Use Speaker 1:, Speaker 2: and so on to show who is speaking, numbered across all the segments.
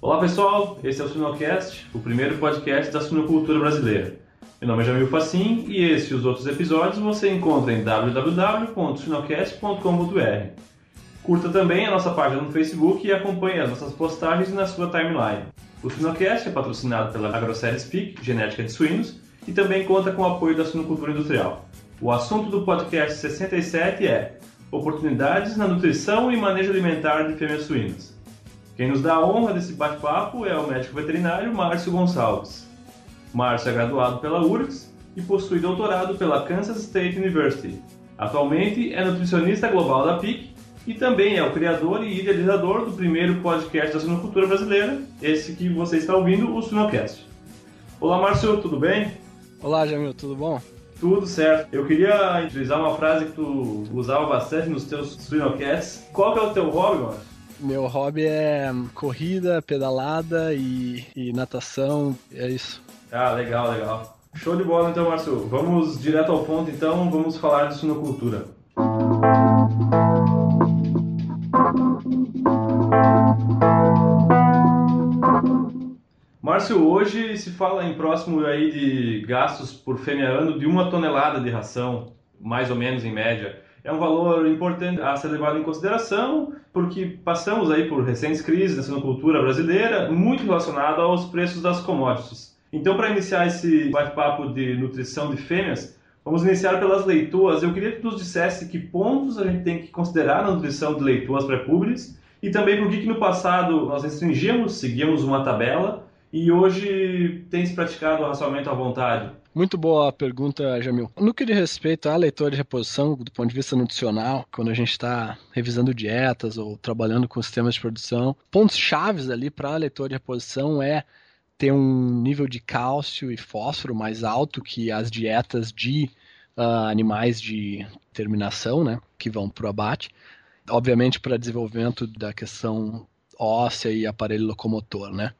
Speaker 1: Olá pessoal, esse é o Suinocast, o primeiro podcast da suinocultura brasileira. Meu nome é Jamil Facim e esse e os outros episódios você encontra em www.suinocast.com.br. Curta também a nossa página no Facebook e acompanhe as nossas postagens na sua timeline. O Suinocast é patrocinado pela AgroSérie Speak, genética de suínos, e também conta com o apoio da suinocultura industrial. O assunto do podcast 67 é Oportunidades na nutrição e manejo alimentar de fêmeas suínas. Quem nos dá a honra desse bate-papo é o médico veterinário Márcio Gonçalves. Márcio é graduado pela URGS e possui doutorado pela Kansas State University. Atualmente é nutricionista global da PIC e também é o criador e idealizador do primeiro podcast da suinocultura brasileira, esse que você está ouvindo, o Suinocast. Olá, Márcio, tudo bem?
Speaker 2: Olá, Jamil, tudo bom?
Speaker 1: Tudo certo. Eu queria utilizar uma frase que tu usava bastante nos teus Suinocasts. Qual que é o teu hobby, Márcio?
Speaker 2: Meu hobby é corrida, pedalada e, e natação, é isso.
Speaker 1: Ah, legal, legal. Show de bola então, Márcio. Vamos direto ao ponto então, vamos falar de suinocultura. Márcio, hoje se fala em próximo aí de gastos por fêmea ano de uma tonelada de ração, mais ou menos em média é um valor importante a ser levado em consideração, porque passamos aí por recentes crises na sinocultura brasileira, muito relacionada aos preços das commodities. Então, para iniciar esse bate-papo de nutrição de fêmeas, vamos iniciar pelas leitoas. Eu queria que tu nos dissesse que pontos a gente tem que considerar na nutrição de leitoas pré-púberes e também por que no passado nós restringíamos, seguíamos uma tabela e hoje tem se praticado o racionamento à vontade.
Speaker 2: Muito boa a pergunta, Jamil. No que diz respeito à leitura de reposição, do ponto de vista nutricional, quando a gente está revisando dietas ou trabalhando com sistemas de produção, pontos chaves ali para a leitura de reposição é ter um nível de cálcio e fósforo mais alto que as dietas de uh, animais de terminação, né, que vão para o abate. Obviamente, para desenvolvimento da questão óssea e aparelho locomotor, né?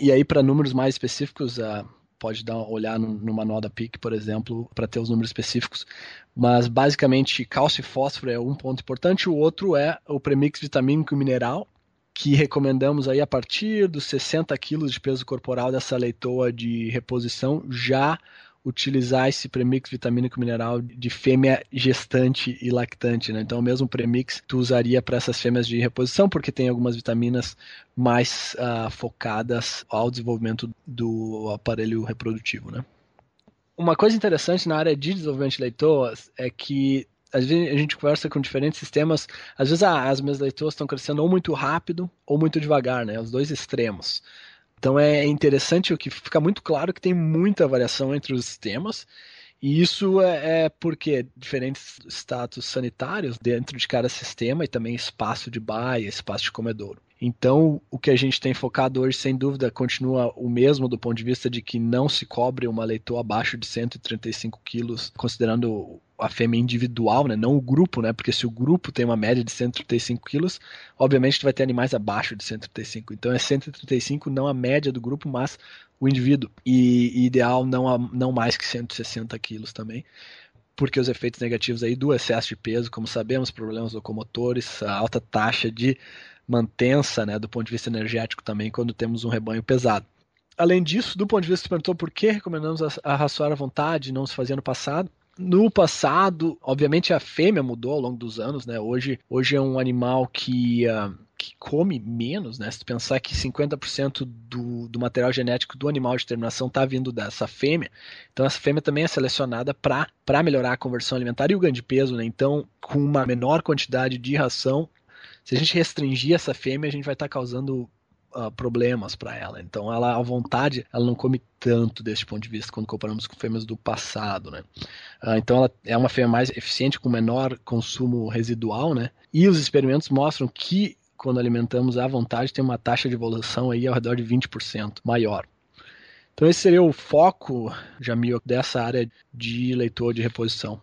Speaker 2: E aí, para números mais específicos, uh, pode dar olhar no, no manual da PIC, por exemplo, para ter os números específicos. Mas basicamente cálcio e fósforo é um ponto importante, o outro é o premix vitamínico e mineral, que recomendamos aí a partir dos 60 quilos de peso corporal dessa leitoa de reposição já utilizar esse premix vitamínico mineral de fêmea gestante e lactante, né? Então, o mesmo premix tu usaria para essas fêmeas de reposição, porque tem algumas vitaminas mais uh, focadas ao desenvolvimento do aparelho reprodutivo, né? Uma coisa interessante na área de desenvolvimento de leitoas é que às vezes a gente conversa com diferentes sistemas, às vezes ah, as minhas leitoas estão crescendo ou muito rápido ou muito devagar, né? Os dois extremos. Então é interessante o que fica muito claro que tem muita variação entre os sistemas. E isso é, é porque diferentes status sanitários dentro de cada sistema e também espaço de baia, espaço de comedouro. Então, o que a gente tem focado hoje, sem dúvida, continua o mesmo do ponto de vista de que não se cobre uma leitoa abaixo de 135 quilos, considerando a fêmea individual, né? não o grupo, né? porque se o grupo tem uma média de 135 quilos, obviamente tu vai ter animais abaixo de 135. Então é 135 não a média do grupo, mas o indivíduo. E, ideal não, a, não mais que 160 quilos também porque os efeitos negativos aí do excesso de peso, como sabemos, problemas locomotores, a alta taxa de mantença, né, do ponto de vista energético também, quando temos um rebanho pesado. Além disso, do ponto de vista, você perguntou por que recomendamos a, a raçoar à vontade, não se fazia no passado. No passado, obviamente a fêmea mudou ao longo dos anos, né? Hoje, hoje é um animal que, uh, que come menos, né? Se tu pensar que 50% do, do material genético do animal de terminação está vindo dessa fêmea, então essa fêmea também é selecionada para melhorar a conversão alimentar e o ganho de peso, né? Então, com uma menor quantidade de ração, se a gente restringir essa fêmea, a gente vai estar tá causando uh, problemas para ela. Então, ela, à vontade, ela não come tanto desse ponto de vista quando comparamos com fêmeas do passado, né? Uh, então, ela é uma fêmea mais eficiente, com menor consumo residual, né? E os experimentos mostram que quando alimentamos à vontade, tem uma taxa de evolução aí ao redor de 20% maior. Então esse seria o foco, Jamil, dessa área de leitor de reposição.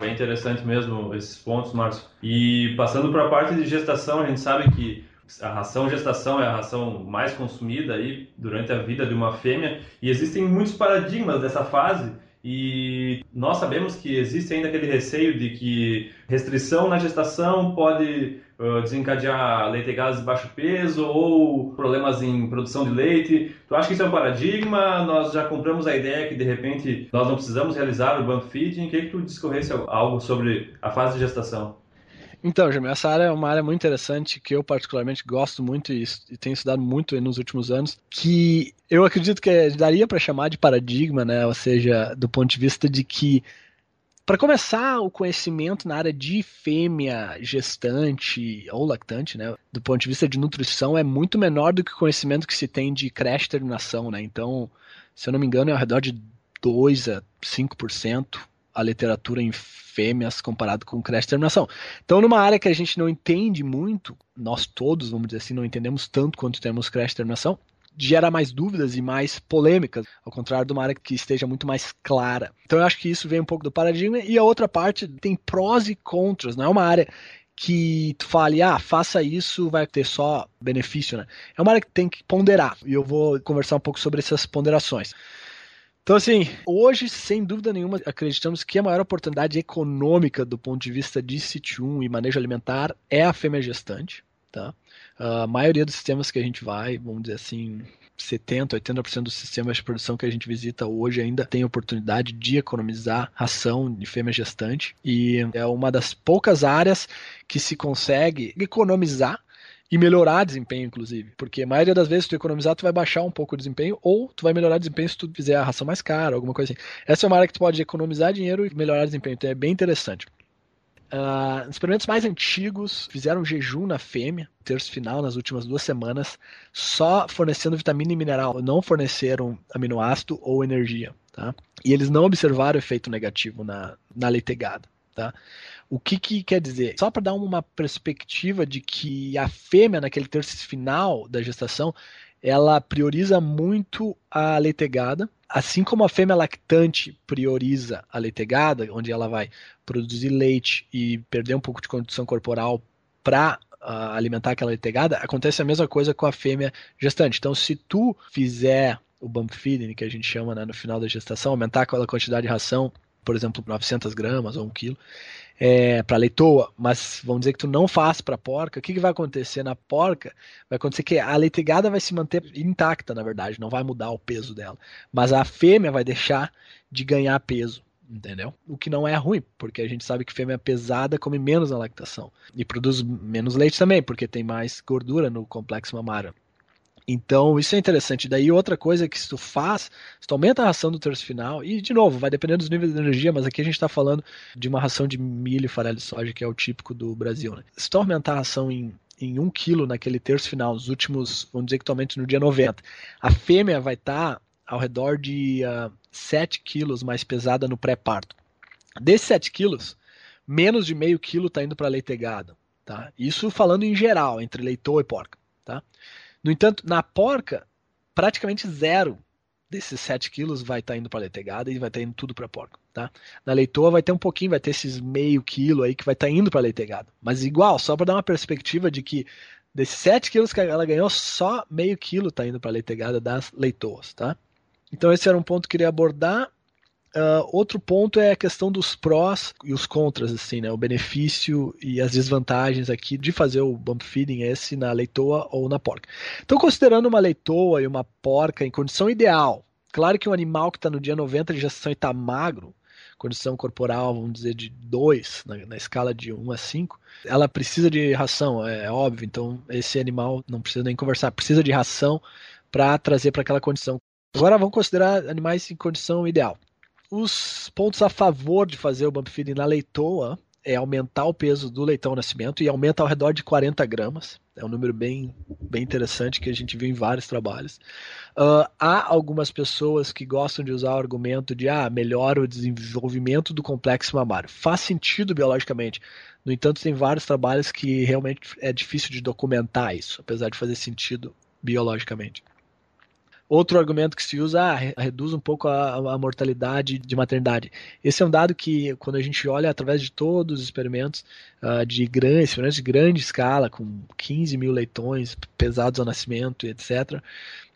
Speaker 1: Bem interessante mesmo esses pontos, Márcio. E passando para a parte de gestação, a gente sabe que a ração gestação é a ração mais consumida aí durante a vida de uma fêmea e existem muitos paradigmas dessa fase e nós sabemos que existe ainda aquele receio de que restrição na gestação pode uh, desencadear leite-gases de baixo peso ou problemas em produção de leite. Tu acha que isso é um paradigma? Nós já compramos a ideia que de repente nós não precisamos realizar o bump feeding. Queria que tu discorresse algo sobre a fase de gestação.
Speaker 2: Então, Jamil, essa área é uma área muito interessante que eu particularmente gosto muito e, e tenho estudado muito nos últimos anos, que eu acredito que daria para chamar de paradigma, né? Ou seja, do ponto de vista de que para começar, o conhecimento na área de fêmea gestante ou lactante, né, do ponto de vista de nutrição, é muito menor do que o conhecimento que se tem de creche terminação, né? Então, se eu não me engano, é ao redor de 2 a 5% a literatura em fêmeas comparado com creche terminação. Então, numa área que a gente não entende muito, nós todos, vamos dizer assim, não entendemos tanto quanto temos creche terminação, gera mais dúvidas e mais polêmicas, ao contrário de uma área que esteja muito mais clara. Então, eu acho que isso vem um pouco do paradigma, e a outra parte tem prós e contras, não é uma área que tu fale, ah, faça isso, vai ter só benefício, né? É uma área que tem que ponderar, e eu vou conversar um pouco sobre essas ponderações. Então, assim, hoje, sem dúvida nenhuma, acreditamos que a maior oportunidade econômica do ponto de vista de Sítio 1 e manejo alimentar é a fêmea gestante. Tá? A maioria dos sistemas que a gente vai, vamos dizer assim, 70, 80% dos sistemas de produção que a gente visita hoje ainda tem oportunidade de economizar ração de fêmea gestante e é uma das poucas áreas que se consegue economizar e melhorar desempenho, inclusive. Porque a maioria das vezes, se tu economizar, tu vai baixar um pouco o desempenho, ou tu vai melhorar desempenho se tu fizer a ração mais cara, alguma coisa assim. Essa é uma área que tu pode economizar dinheiro e melhorar desempenho, então é bem interessante. Uh, experimentos mais antigos fizeram jejum na fêmea, terço final, nas últimas duas semanas, só fornecendo vitamina e mineral, não forneceram aminoácido ou energia. Tá? E eles não observaram efeito negativo na, na leitegada. Tá? O que, que quer dizer? Só para dar uma perspectiva de que a fêmea, naquele terço final da gestação, ela prioriza muito a leitegada, assim como a fêmea lactante prioriza a leitegada, onde ela vai produzir leite e perder um pouco de condição corporal para uh, ah, alimentar aquela leitegada, acontece a mesma coisa com a fêmea gestante. Então, se tu fizer o bump feeding, que a gente chama né, no final da gestação, aumentar aquela quantidade de ração, por exemplo, 900 gramas ou 1 quilo, é, para leitoa, mas vamos dizer que tu não faz para porca, o que, que vai acontecer na porca? Vai acontecer que a leitegada vai se manter intacta, na verdade, não vai mudar o peso dela, mas a fêmea vai deixar de ganhar peso. Entendeu? O que não é ruim, porque a gente sabe que fêmea pesada come menos na lactação e produz menos leite também, porque tem mais gordura no complexo mamário. Então, isso é interessante. Daí, outra coisa que tu faz, se tu aumenta a ração do terço final, e de novo, vai depender dos níveis de energia, mas aqui a gente está falando de uma ração de milho e farelo de soja, que é o típico do Brasil. Né? Se tu aumentar a ração em, em 1 kg naquele terço final, nos últimos, vamos dizer que tu aumente no dia 90, a fêmea vai estar tá ao redor de uh, ah, 7 quilos mais pesada no pré-parto. Desses 7 quilos, menos de meio quilo está indo para leitegada. Tá? Isso falando em geral, entre leitoa e porca. Tá? No entanto, na porca, praticamente zero desses 7 quilos vai estar tá indo para a leitegada e vai estar tá indo tudo para a porca. Tá? Na leitoa vai ter um pouquinho, vai ter esses meio quilo aí que vai estar tá indo para a leitegada. Mas igual, só para dar uma perspectiva de que desses 7 quilos que ela ganhou, só meio quilo está indo para a leitegada das leitoas. Tá? Então esse era um ponto que eu queria abordar. Uh, outro ponto é a questão dos prós e os contras, assim, né? O benefício e as desvantagens aqui de fazer o bump feeding esse na leitoa ou na porca. Então, considerando uma leitoa e uma porca em condição ideal, claro que um animal que está no dia 90 de gestação e está magro, condição corporal, vamos dizer, de 2, na, na, escala de 1 a 5, ela precisa de ração, é, é óbvio. Então, esse animal não precisa nem conversar, precisa de ração para trazer para aquela condição. Agora, vamos considerar animais em condição ideal. Os pontos a favor de fazer o bump feeding na leitoa é aumentar o peso do leitão nascimento e aumenta ao redor de 40 gramas. É um número bem, bem interessante que a gente viu em vários trabalhos. Uh, há algumas pessoas que gostam de usar o argumento de ah, melhora o desenvolvimento do complexo mamário. Faz sentido biologicamente. No entanto, tem vários trabalhos que realmente é difícil de documentar isso, apesar de fazer sentido biologicamente. Outro argumento que se usa, ah, reduz um pouco a, a, mortalidade de maternidade. Esse é um dado que, quando a gente olha através de todos os experimentos uh, de grande, experimentos de grande escala, com 15 mil leitões pesados ao nascimento, etc.,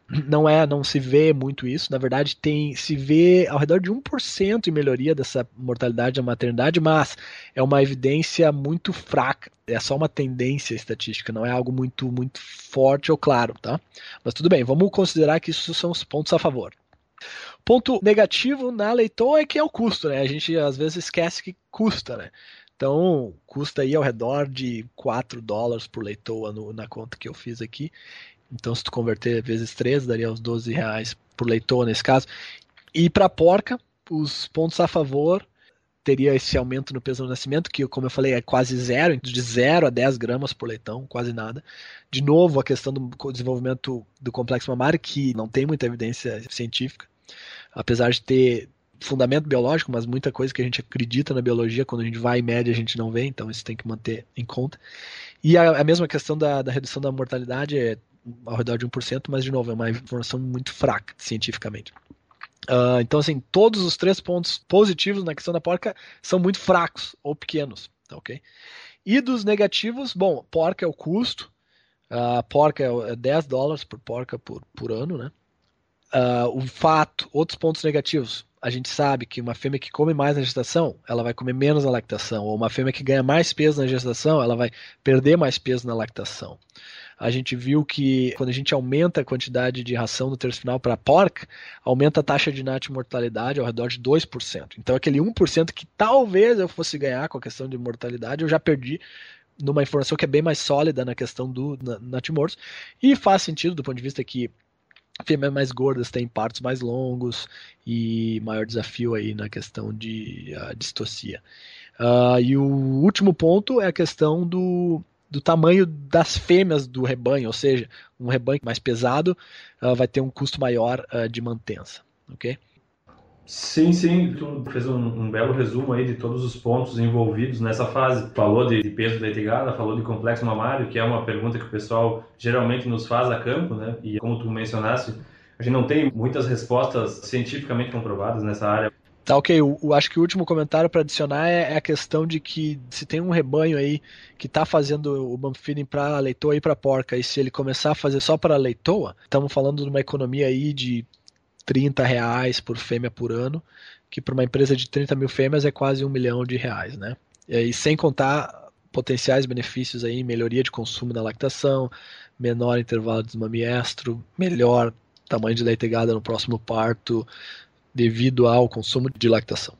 Speaker 2: não é, não se vê muito isso. Na verdade, tem se vê ao redor de 1% em melhoria dessa mortalidade da maternidade, mas é uma evidência muito fraca. É só uma tendência estatística, não é algo muito muito forte ou claro, tá? Mas tudo bem, vamos considerar que isso são os pontos a favor. Ponto negativo na leitoa é que é o custo, né? A gente às vezes esquece que custa, né? Então, custa aí ao redor de 4 dólares por leitoa no, na conta que eu fiz aqui. Então, se tu converter vezes 3, daria uns 12 reais por leitoa nesse caso. E para porca, os pontos a favor teria esse aumento no peso do nascimento, que, como eu falei, é quase zero, de 0 a 10 gramas por leitão, quase nada. De novo, a questão do desenvolvimento do complexo mamário, que não tem muita evidência científica, apesar de ter fundamento biológico, mas muita coisa que a gente acredita na biologia, quando a gente vai em média, a gente não vê, então isso tem que manter em conta. E a, a mesma questão da, da redução da mortalidade é ao redor de 1%, mas de novo, é uma informação muito fraca cientificamente. Uh, então, assim, todos os três pontos positivos na questão da porca são muito fracos ou pequenos, tá ok? E dos negativos, bom, porca é o custo, a uh, porca é 10 é dólares por porca por, por ano, né? Uh, o fato, outros pontos negativos, a gente sabe que uma fêmea que come mais na gestação, ela vai comer menos na lactação, ou uma fêmea que ganha mais peso na gestação, ela vai perder mais peso na lactação a gente viu que quando a gente aumenta a quantidade de ração no terço final para porca, aumenta a taxa de natimortalidade ao redor de 2%. Então aquele 1% que talvez eu fosse ganhar com a questão de mortalidade, eu já perdi numa informação que é bem mais sólida na questão do natimortos, e faz sentido do ponto de vista que fêmeas mais gordas têm partos mais longos e maior desafio aí na questão de distocia. Uh, e o último ponto é a questão do, do tamanho das fêmeas do rebanho, ou seja, um rebanho mais pesado uh, vai ter um custo maior uh, de mantença, ok?
Speaker 1: Sim, sim, tu fez um, um, belo resumo aí de todos os pontos envolvidos nessa fase. Falou de, de peso da gada, falou de complexo mamário, que é uma pergunta que o pessoal geralmente nos faz a campo, né? E como tu mencionaste, a gente não tem muitas respostas cientificamente comprovadas nessa área.
Speaker 2: Tá, ok. Acho que o último comentário para adicionar é, é, a questão de que se tem um rebanho aí que está fazendo o bump feeding para leitoa e para porca, e se ele começar a fazer só para leitoa, estamos falando de uma economia aí de 30 reais por fêmea por ano, que para uma empresa de 30 mil fêmeas é quase um milhão de reais, né? E sem contar potenciais benefícios aí, melhoria de consumo da lactação, menor intervalo de desmamiestro, melhor tamanho de leitegada no próximo parto, devido ao consumo de lactação.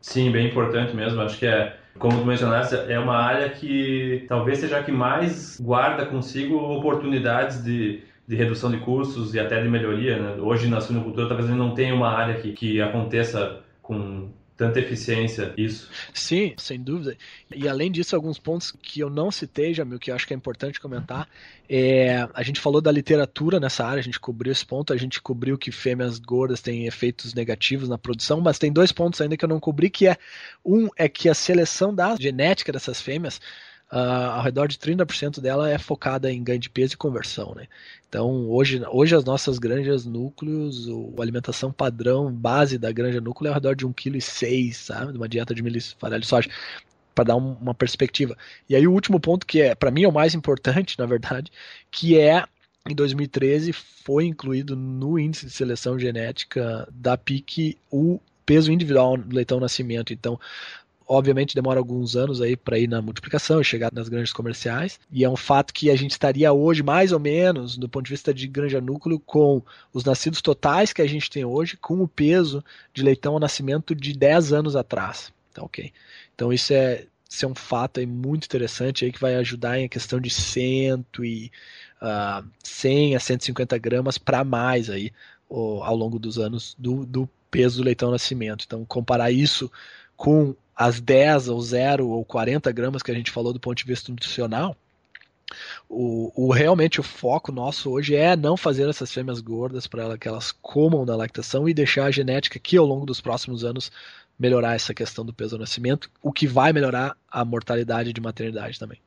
Speaker 1: Sim, bem importante mesmo. Acho que é, como tu mencionaste, é uma área que talvez seja a que mais guarda consigo oportunidades de, de redução de custos e até de melhoria. Né? Hoje na suinocultura talvez não tenha uma área que, que aconteça com tanta eficiência isso.
Speaker 2: Sim, sem dúvida. E além disso, alguns pontos que eu não citei, Jamil, que eu acho que é importante comentar. É, a gente falou da literatura nessa área, a gente cobriu esse ponto, a gente cobriu que fêmeas gordas têm efeitos negativos na produção, mas tem dois pontos ainda que eu não cobri, que é um é que a seleção da genética dessas fêmeas uh, ao redor de 30% dela é focada em ganho de peso e conversão, né? Então, hoje, hoje as nossas granjas núcleos, a alimentação padrão base da granja núcleo é ao redor de 1,6 kg, sabe? De uma dieta de milho farelo de soja para dar um, uma perspectiva. E aí o último ponto que é, para mim é o mais importante, na verdade, que é em 2013 foi incluído no índice de seleção genética da PIC o peso individual do leitão nascimento. Então, obviamente demora alguns anos aí para ir na multiplicação e chegar nas granjas comerciais. E é um fato que a gente estaria hoje mais ou menos, do ponto de vista de granja núcleo, com os nascidos totais que a gente tem hoje, com o peso de leitão ao nascimento de 10 anos atrás. Tá ok? Então isso é, isso é um fato aí muito interessante aí que vai ajudar em questão de 100 e uh, 100 a 150 gramas para mais aí ao longo dos anos do, do peso do leitão ao nascimento. Então comparar isso com as 10 ou 0 ou 40 gramas que a gente falou do ponto de vista nutricional, o, o, realmente o foco nosso hoje é não fazer essas fêmeas gordas para que elas comam da lactação e deixar a genética que ao longo dos próximos anos melhorar essa questão do peso ao nascimento, o que vai melhorar a mortalidade de maternidade também.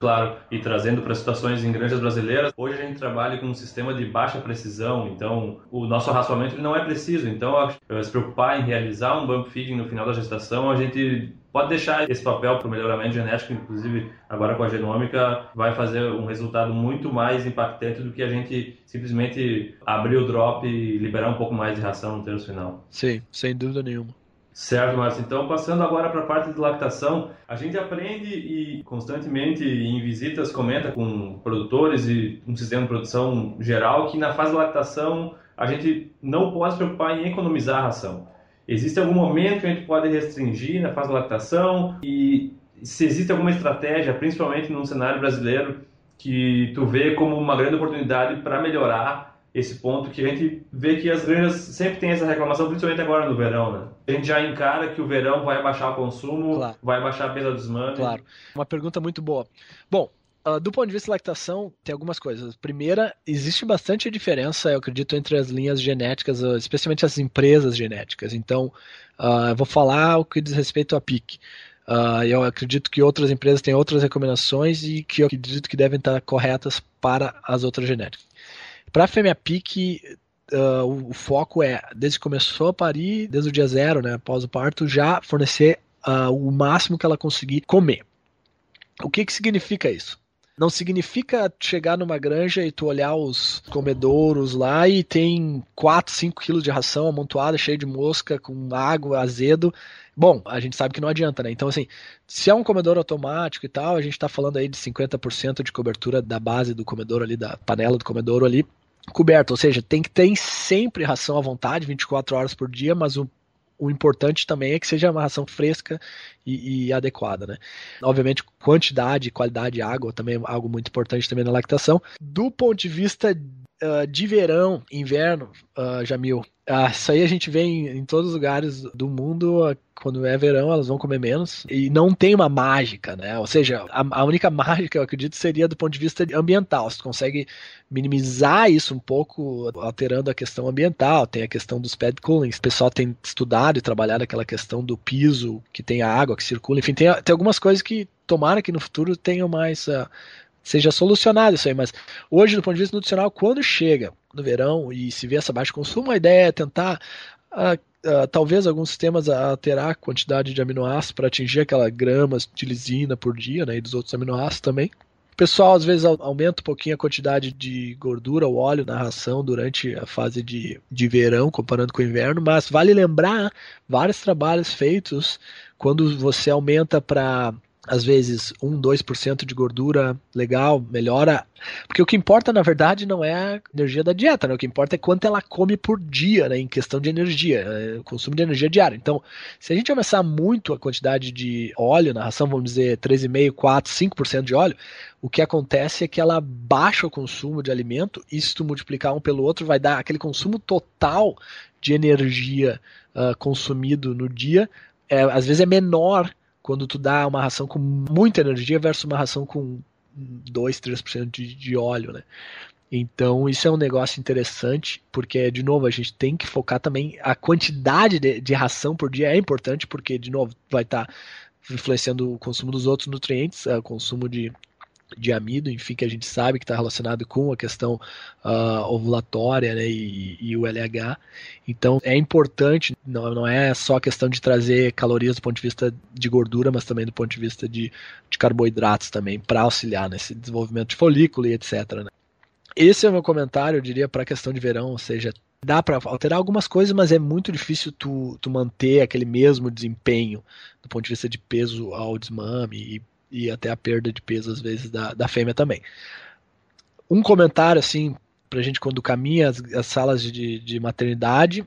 Speaker 1: Claro, e trazendo para situações em granjas brasileiras, hoje a gente trabalha com um sistema de baixa precisão, então o nosso raçoamento não é preciso. Então, se preocupar em realizar um bump feeding no final da gestação, a gente pode deixar esse papel para o melhoramento genético, inclusive agora com a genômica, vai fazer um resultado muito mais impactante do que a gente simplesmente abrir o drop e liberar um pouco mais de ração no terço final.
Speaker 2: Sim, sem dúvida nenhuma.
Speaker 1: Certo, Márcio. Então, passando agora para a parte de lactação, a gente aprende e constantemente em visitas comenta com produtores e um sistema de produção geral que na fase de lactação a gente não pode se preocupar em economizar a ração. Existe algum momento que a gente pode restringir na fase de lactação e se existe alguma estratégia, principalmente no cenário brasileiro, que tu vê como uma grande oportunidade para melhorar esse ponto que a gente vê que as granjas sempre tem essa reclamação, principalmente agora no verão, né? A gente já encara que o verão vai baixar o consumo, claro. vai baixar a perda dos manos.
Speaker 2: Claro. Uma pergunta muito boa. Bom, uh, do ponto de vista de lactação, tem algumas coisas. Primeira, existe bastante diferença, eu acredito, entre as linhas genéticas, ah, especialmente as empresas genéticas. Então, uh, eu vou falar o que diz respeito à PIC. Eu acredito que outras empresas têm outras recomendações e que eu acredito que devem estar corretas para as outras genéticas. Para a fêmea pique, uh, o, o, foco é, desde que começou a parir, desde o dia zero, né, após o parto, já fornecer uh, o máximo que ela conseguir comer. O que, que significa isso? Não significa chegar numa granja e tu olhar os comedouros lá e tem 4, 5 quilos de ração amontoada, cheia de mosca, com água, azedo. Bom, a gente sabe que não adianta, né? Então, assim, se é um comedor automático e tal, a gente está falando aí de 50% de cobertura da base do comedor ali, da panela do comedouro ali, coberto, ou seja, tem que ter sempre ração à vontade, 24 horas por dia, mas o, o importante também é que seja uma ração fresca e, e adequada, né? Obviamente, quantidade, qualidade de água também é algo muito importante também na lactação. Do ponto de vista uh, de verão, inverno, uh, Jamil, ah, isso aí a gente vê em, em, todos os lugares do mundo. Quando é verão, elas vão comer menos. E não tem uma mágica, né? Ou seja, a, a única mágica, eu acredito, seria do ponto de vista ambiental. Você consegue minimizar isso um pouco, alterando a questão ambiental. Tem a questão dos pad cooling. O pessoal tem estudado e trabalhado aquela questão do piso, que tem a água que circula. Enfim, tem, tem algumas coisas que tomara que no futuro tenham mais. Uh, seja solucionado isso aí, mas hoje, do ponto de vista nutricional, quando chega no verão e se vê essa baixa consumo, a ideia é tentar uh, uh, talvez alguns sistemas alterar a quantidade de aminoácidos para atingir aquela gramas de lisina por dia, né, e dos outros aminoácidos também. O pessoal às vezes aumenta um pouquinho a quantidade de gordura ou óleo na ração durante a fase de, de verão, comparando com o inverno, mas vale lembrar vários trabalhos feitos quando você aumenta para às vezes 1, 2% de gordura, legal, melhora. Porque o que importa, na verdade, não é a energia da dieta, né? O que importa é quanto ela come por dia, né? Em questão de energia, é, consumo de energia diária. Então, se a gente aumentar muito a quantidade de óleo na ração, vamos dizer 3,5, 4, 5% de óleo, o que acontece é que ela baixa o consumo de alimento, e se tu multiplicar um pelo outro, vai dar aquele consumo total de energia uh, consumido no dia, é, às vezes é menor quando tu dá uma ração com muita energia versus uma ração com 2, 3% de, de óleo, né? Então, isso é um negócio interessante, porque, de novo, a gente tem que focar também. A quantidade de, de ração por dia é importante, porque, de novo, vai estar tá influenciando o consumo dos outros nutrientes, o consumo de de amido, enfim, que a gente sabe que está relacionado com a questão uh, ovulatória né, e, e, o LH. Então é importante, não, não é só a questão de trazer calorias do ponto de vista de gordura, mas também do ponto de vista de, de carboidratos também, para auxiliar nesse desenvolvimento de folículo e etc. Né. Esse é o meu comentário, eu diria, para a questão de verão, ou seja, dá para alterar algumas coisas, mas é muito difícil tu, tu manter aquele mesmo desempenho do ponto de vista de peso ao desmame e e até a perda de peso às vezes da, da fêmea também. Um comentário assim pra gente quando caminha as, as salas de, de maternidade.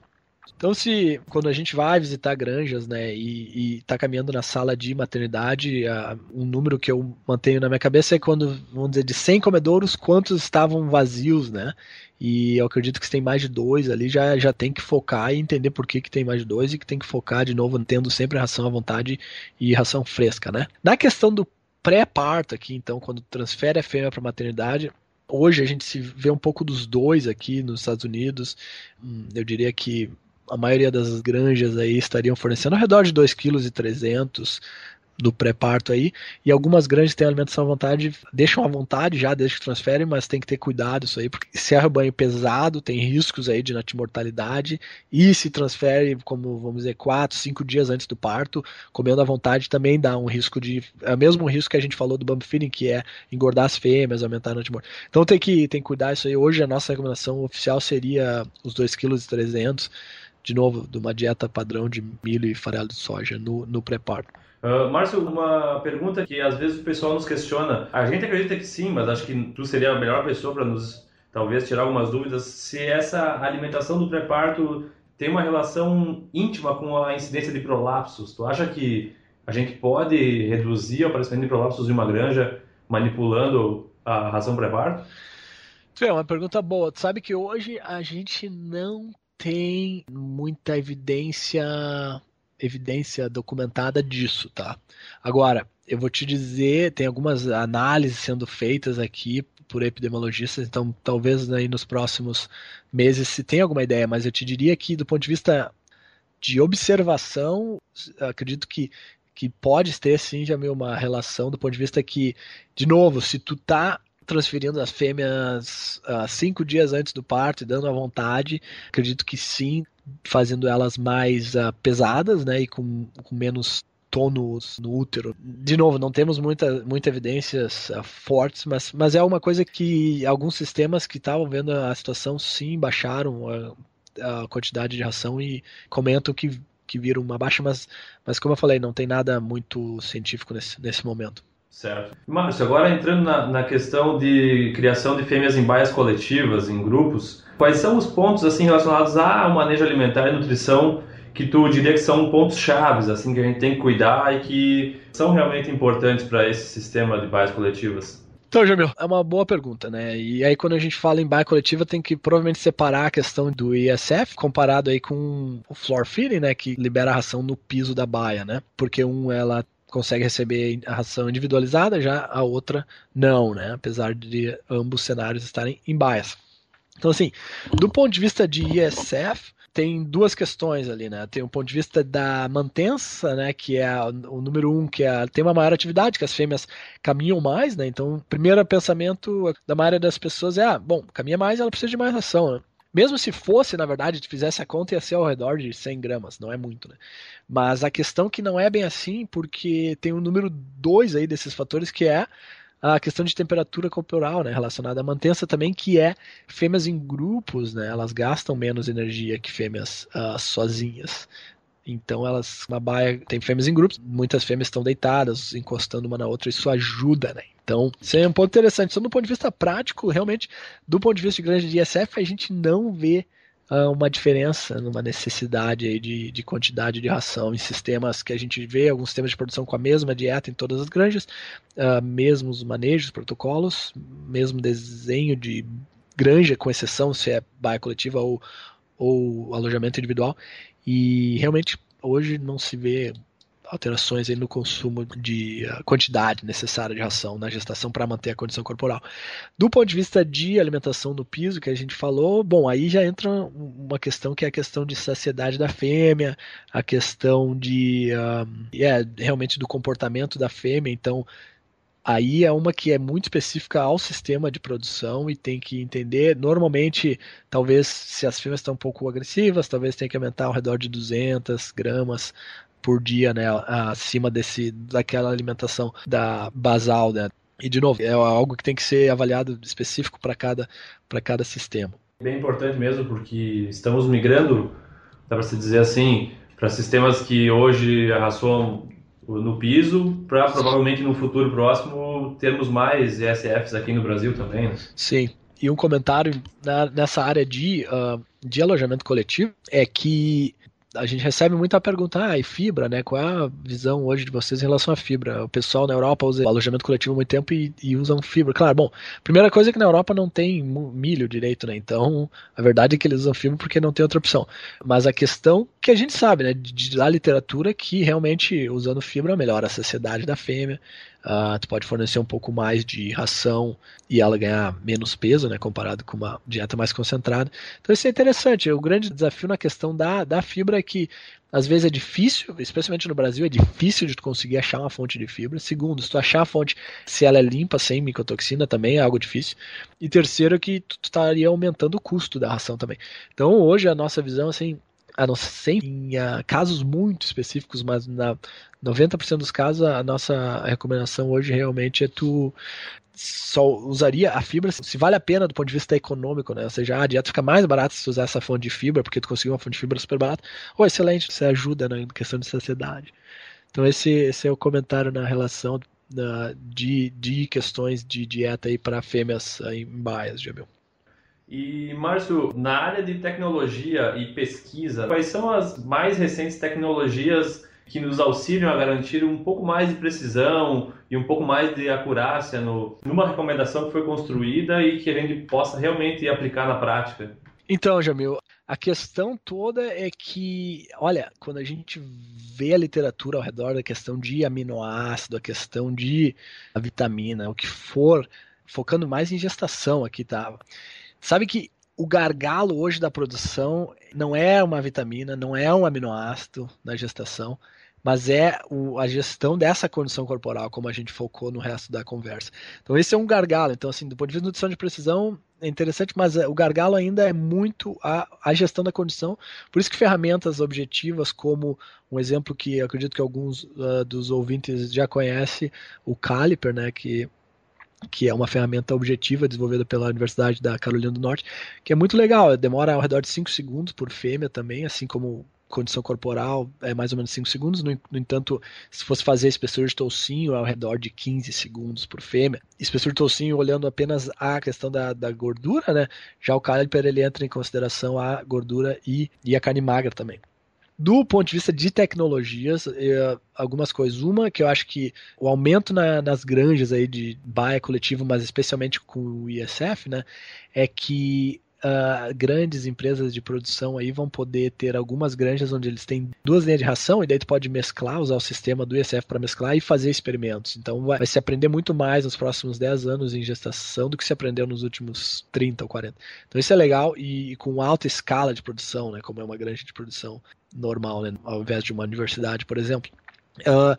Speaker 2: Então, se quando a gente vai visitar granjas, né, e, e tá caminhando na sala de maternidade, a, um número que eu mantenho na minha cabeça é quando, vamos dizer, de 100 comedouros, quantos estavam vazios, né? E eu acredito que se tem mais de dois ali, já, já tem que focar e entender por que, que tem mais de dois e que tem que focar de novo, tendo sempre ração à vontade e ração fresca, né? Na questão do pré-parto aqui, então, quando transfere a fêmea para a maternidade, hoje a gente se vê um pouco dos dois aqui nos Estados Unidos. Hum, eu diria que a maioria das granjas aí estariam fornecendo ao redor de 2,3 kg do pré-parto aí, e algumas grandes têm alimentação à vontade, deixam à vontade já desde que transferem, mas tem que ter cuidado isso aí, porque se é rebanho pesado, tem riscos aí de natimortalidade, e se transfere, como vamos dizer, 4, 5 dias antes do parto, comendo à vontade também dá um risco de, é o mesmo risco que a gente falou do bump feeding, que é engordar as fêmeas, aumentar a natimortalidade. Então tem que, tem que cuidar isso aí, hoje a nossa recomendação oficial seria os 2,3 kg, de novo, de uma dieta padrão de milho e farelo de soja no, no pré-parto.
Speaker 1: Uh, Márcio, uma pergunta que às vezes o pessoal nos questiona. A gente acredita que sim, mas acho que tu seria a melhor pessoa para nos talvez tirar algumas dúvidas se essa alimentação do pré-parto tem uma relação íntima com a incidência de prolapsos. Tu acha que a gente pode reduzir o aparecimento de prolapsos em uma granja manipulando a ração pré-parto?
Speaker 2: É uma pergunta boa. Tu sabe que hoje a gente não tem muita evidência evidência documentada disso, tá? Agora, eu vou te dizer, tem algumas análises sendo feitas aqui por epidemiologistas, então talvez aí nos próximos meses se tenha alguma ideia, mas eu te diria que do ponto de vista de observação, acredito que que pode ter sim já meio uma relação do ponto de vista que, de novo, se tu tá transferindo as fêmeas uh, cinco dias antes do parto e dando à vontade. Acredito que sim, fazendo elas mais uh, pesadas, né, e com, com menos tônus no útero. De novo, não temos muita, muita evidências uh, fortes, mas, mas é uma coisa que alguns sistemas que estavam vendo a situação sim baixaram a, a quantidade de ração e comentam que, que viram uma baixa, mas, mas como eu falei, não tem nada muito científico nesse, nesse momento.
Speaker 1: Certo. Márcio, agora entrando na, na, questão de criação de fêmeas em baias coletivas, em grupos, quais são os pontos assim relacionados ao manejo alimentar e nutrição que tu diria que são pontos chaves assim que a gente tem que cuidar e que são realmente importantes para esse sistema de baias coletivas?
Speaker 2: Então, Jamil, é uma boa pergunta, né? E aí quando a gente fala em baia coletiva, tem que provavelmente separar a questão do ISF comparado aí com o floor feeding, né, que libera a ração no piso da baia, né? Porque um ela consegue receber a ração individualizada, já a outra não, né? Apesar de ambos cenários estarem em bias. Então, assim, do ponto de vista de ISF, tem duas questões ali, né? Tem o ponto de vista da mantença, né? Que é o número um, que é, tem uma maior atividade, que as fêmeas caminham mais, né? Então, o primeiro pensamento da maioria das pessoas é, ah, bom, caminha mais, ela precisa de mais ração, né? Mesmo se fosse, na verdade, fizesse a conta, ia ser ao redor de 100 gramas, não é muito, né? Mas a questão que não é bem assim, porque tem o número 2 aí desses fatores, que é a questão de temperatura corporal, né, relacionada à mantença também, que é fêmeas em grupos, né, elas gastam menos energia que fêmeas uh, sozinhas. Então elas, uma baia tem fêmeas em grupos, muitas fêmeas estão deitadas, encostando uma na outra, isso ajuda, né? Então, isso é um ponto interessante. Então, do ponto de vista prático, realmente, do ponto de vista de grande de ISF, a gente não vê uh, uma diferença numa necessidade aí de, de quantidade de ração em sistemas que a gente vê, alguns sistemas de produção com a mesma dieta em todas as granjas, uh, mesmos manejos, protocolos, mesmo desenho de granja, com exceção se é baia coletiva ou, ou alojamento individual. E realmente hoje não se vê alterações aí no consumo de quantidade necessária de ração na gestação para manter a condição corporal. Do ponto de vista de alimentação no piso, que a gente falou, bom, aí já entra uma questão que é a questão de saciedade da fêmea, a questão de uh, é, realmente do comportamento da fêmea, então Aí é uma que é muito específica ao sistema de produção e tem que entender. Normalmente, talvez se as fêmeas estão um pouco agressivas, talvez tenha que aumentar ao redor de 200 gramas por dia, né, acima desse daquela alimentação da basal, né? E de novo, é algo que tem que ser avaliado específico para cada para cada sistema.
Speaker 1: Bem importante mesmo, porque estamos migrando, dá para se dizer assim, para sistemas que hoje arrasam no piso, para provavelmente no futuro próximo termos mais ESFs aqui no Brasil também. Né?
Speaker 2: Sim. E um comentário na, nessa área de, uh, de alojamento coletivo é que a gente recebe muita pergunta, ah, e fibra, né? Qual é a visão hoje de vocês em relação à fibra? O pessoal na Europa usa alojamento coletivo há muito tempo e, e usam fibra. Claro, bom, primeira coisa é que na Europa não tem milho direito, né? Então, a verdade é que eles usam fibra porque não tem outra opção. Mas a questão que a gente sabe, né, de, da literatura, é que realmente usando fibra melhora a saciedade da fêmea, uh, tu pode fornecer um pouco mais de ração e ela ganhar menos peso, né, comparado com uma dieta mais concentrada. Então isso é interessante. O grande desafio na questão da, da fibra é que às vezes é difícil, especialmente no Brasil, é difícil de conseguir achar uma fonte de fibra. Segundo, se tu achar a fonte, se ela é limpa, sem micotoxina, também é algo difícil. E terceiro, que tu estaria aumentando o custo da ração também. Então, hoje, a nossa visão, assim, a não ser em uh, casos muito específicos, mas na 90% dos casos, a nossa recomendação hoje realmente é tu só usaria a fibra se vale a pena do ponto de vista econômico, né? Ou seja, a dieta fica mais barata se tu usar essa fonte de fibra, porque tu conseguiu uma fonte de fibra super barata. Ou excelente, você ajuda na né, questão de saciedade. Então esse, esse é o comentário na relação de, de questões de dieta aí para fêmeas em baias, Jamil.
Speaker 1: E, Márcio, na área de tecnologia e pesquisa, quais são as mais recentes tecnologias que nos auxiliam a garantir um pouco mais de precisão e um pouco mais de acurácia no, numa recomendação que foi construída e que a gente possa realmente aplicar na prática?
Speaker 2: Então, Jamil, a questão toda é que, olha, quando a gente vê a literatura ao redor da questão de aminoácido, a questão de a vitamina, o que for, focando mais em gestação aqui, tá? Sabe que o gargalo hoje da produção não é uma vitamina, não é um aminoácido na gestação, mas é o, a gestão dessa condição corporal, como a gente focou no resto da conversa. Então, esse é um gargalo. Então, assim, do ponto de vista de nutrição de precisão, é interessante, mas é, o gargalo ainda é muito a, a gestão da condição. Por isso que ferramentas objetivas, como um exemplo que acredito que alguns uh, dos ouvintes já conhecem, o Caliper, né, que que é uma ferramenta objetiva desenvolvida pela Universidade da Carolina do Norte, que é muito legal, demora ao redor de 5 segundos por fêmea também, assim como condição corporal é mais ou menos 5 segundos, no, no, entanto, se fosse fazer espessura de toucinho, é ao redor de 15 segundos por fêmea. Espessura de toucinho olhando apenas a questão da, da gordura, né? Já o caliper ele entra em consideração a gordura e, e a carne magra também. Do ponto de vista de tecnologias, eh, algumas coisas. Uma que eu acho que o aumento na, nas granjas aí de baia coletivo, mas especialmente com o ISF, né, é que uh, grandes empresas de produção aí vão poder ter algumas granjas onde eles têm duas linhas de ração e daí tu pode mesclar, usar o sistema do ISF para mesclar e fazer experimentos. Então vai, vai, se aprender muito mais nos próximos 10 anos em gestação do que se aprendeu nos últimos 30 ou 40. Então isso é legal e, e com alta escala de produção, né, como é uma granja de produção normal, né, ao invés de uma universidade, por exemplo. Uh,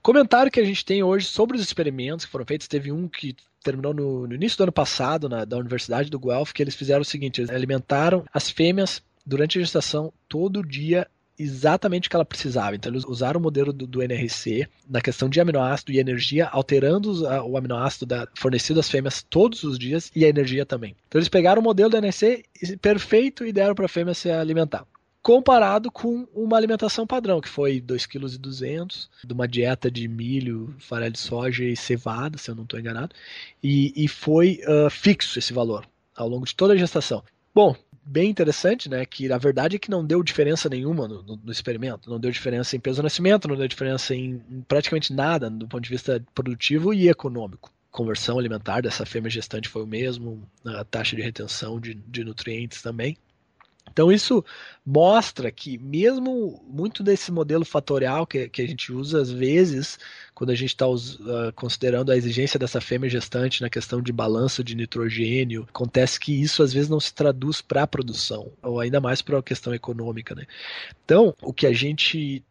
Speaker 2: comentário que a gente tem hoje sobre os experimentos que foram feitos, teve um que terminou no, no início do ano passado, na, da Universidade do Guelph, que eles fizeram o seguinte: eles alimentaram as fêmeas durante a gestação todo dia exatamente o que ela precisava. Então, eles usaram o modelo do, do NRC na questão de aminoácido e energia, alterando o aminoácido da, fornecido às fêmeas todos os dias e a energia também. Então, eles pegaram o modelo do NRC perfeito e deram para a fêmea se alimentar comparado com uma alimentação padrão, que foi 2,2 kg, de uma dieta de milho, farelo de soja e cevada, se eu não estou enganado, e, e foi uh, fixo esse valor ao longo de toda a gestação. Bom, bem interessante, né? Que a verdade é que não deu diferença nenhuma no, no, no experimento. Não deu diferença em peso do nascimento, não deu diferença em, em, praticamente nada do ponto de vista produtivo e econômico. Conversão alimentar dessa fêmea gestante foi o mesmo, a taxa de retenção de, de nutrientes também. Então isso mostra que mesmo muito desse modelo fatorial que, que a gente usa às vezes, quando a gente está uh, considerando a exigência dessa fêmea gestante na questão de balanço de nitrogênio, acontece que isso às vezes não se traduz para a produção, ou ainda mais para a questão econômica. Né? Então, o que a gente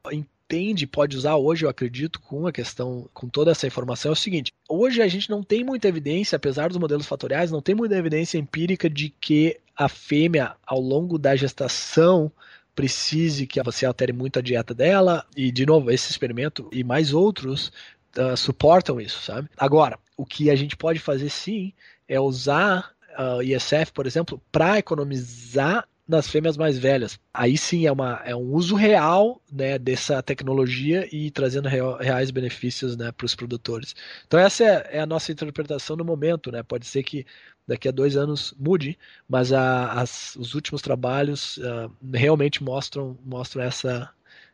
Speaker 2: entende, pode usar hoje, eu acredito, com a questão, com toda essa informação, é o seguinte: hoje a gente não tem muita evidência, apesar dos modelos fatoriais, não tem muita evidência empírica de que a fêmea, ao longo da gestação, precise que você altere muito a dieta dela. E, de novo, esse experimento e mais outros uh, suportam isso, sabe? Agora, o que a gente pode fazer sim é usar uh, ISF, por exemplo, para economizar nas fêmeas mais velhas. Aí sim é, uma, é um uso real né, dessa tecnologia e trazendo reais benefícios né, para os produtores. Então essa é, é, a nossa interpretação no momento. Né? Pode ser que daqui a dois anos mude, mas a, as, os últimos trabalhos uh, realmente mostram, mostram essa,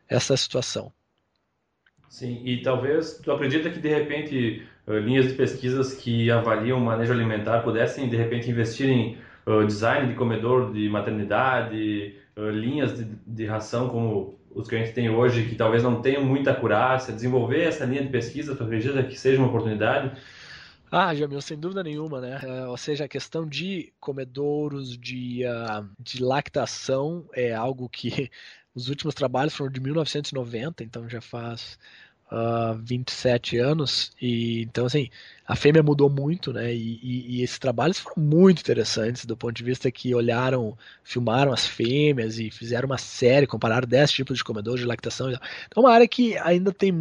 Speaker 2: essa situação.
Speaker 1: Sim, e talvez tu acredita que de repente linhas de pesquisas que avaliam o manejo alimentar pudessem de repente investir em uh, design de comedor de maternidade, uh, linhas de, de, ração como os que a gente tem hoje, que talvez não tenham muita acurácia, desenvolver essa linha de pesquisa, tu acredita que seja uma oportunidade?
Speaker 2: Ah, Jamil, sem dúvida nenhuma, né? Uh, ou seja, a questão de comedouros, de, uh, de lactação é algo que os últimos trabalhos foram de 1990, então já faz uh, 27 anos. E então, assim, a fêmea mudou muito, né? E, e, e, esses trabalhos foram muito interessantes do ponto de vista que olharam, filmaram as fêmeas e fizeram uma série, compararam 10 tipos de comedores de lactação. Então, é uma área que ainda tem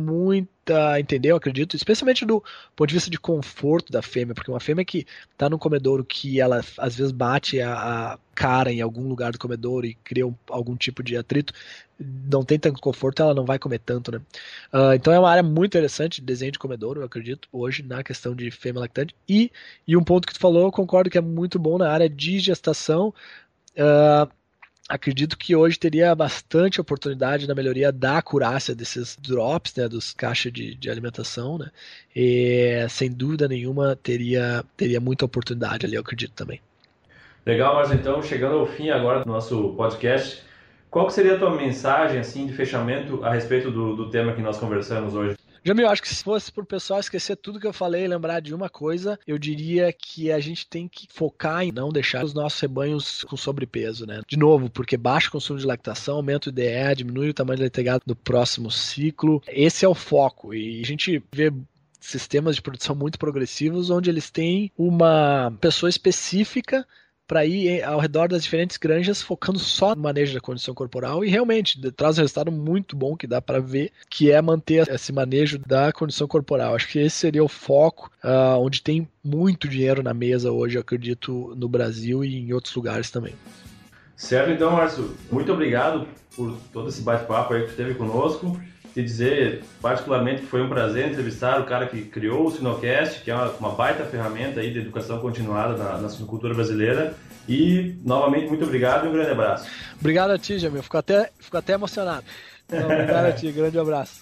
Speaker 2: muita, entendeu? Acredito, especialmente do ponto de vista de conforto da fêmea, porque uma fêmea que está no comedouro que ela às vezes bate a, a cara em algum lugar do comedouro e cria um, algum tipo de atrito, não tem tanto conforto, ela não vai comer tanto, né? Uh, então é uma área muito interessante de desenho de comedouro, eu acredito, hoje na questão de fêmea lactante. E, e um ponto que tu falou, eu concordo que é muito bom na área de gestação. Uh, acredito que hoje teria bastante oportunidade na melhoria da acurácia desses drops, né, dos caixas de, de alimentação, né, e sem dúvida nenhuma teria, teria muita oportunidade ali, eu acredito também.
Speaker 1: Legal, mas então, chegando ao fim agora do nosso podcast, qual seria a tua mensagem assim de fechamento a respeito do, do tema que nós conversamos hoje?
Speaker 2: Jamil, acho que se fosse pro pessoal esquecer tudo que eu falei e lembrar de uma coisa, eu diria que a gente tem que focar em não deixar os nossos rebanhos com sobrepeso, né? De novo, porque baixo consumo de lactação aumenta o IDE, diminui o tamanho do leitegado do próximo ciclo. Esse é o foco. E a gente vê sistemas de produção muito progressivos onde eles têm uma pessoa específica para ir ao redor das diferentes granjas focando só no manejo da condição corporal e realmente traz um resultado muito bom que dá para ver que é manter esse manejo da condição corporal. Acho que esse seria o foco uh, onde tem muito dinheiro na mesa hoje, acredito, no Brasil e em outros lugares também.
Speaker 1: Certo, então, Márcio, muito obrigado por todo esse bate-papo aí que teve conosco te dizer particularmente que foi um prazer entrevistar o cara que criou o Sinocast, que é uma, uma baita ferramenta aí de educação continuada na, na sinocultura brasileira. E, novamente, muito obrigado e um grande abraço.
Speaker 2: Obrigado a ti, Jamil. Fico até, fico até emocionado. Então, obrigado a ti. Grande abraço.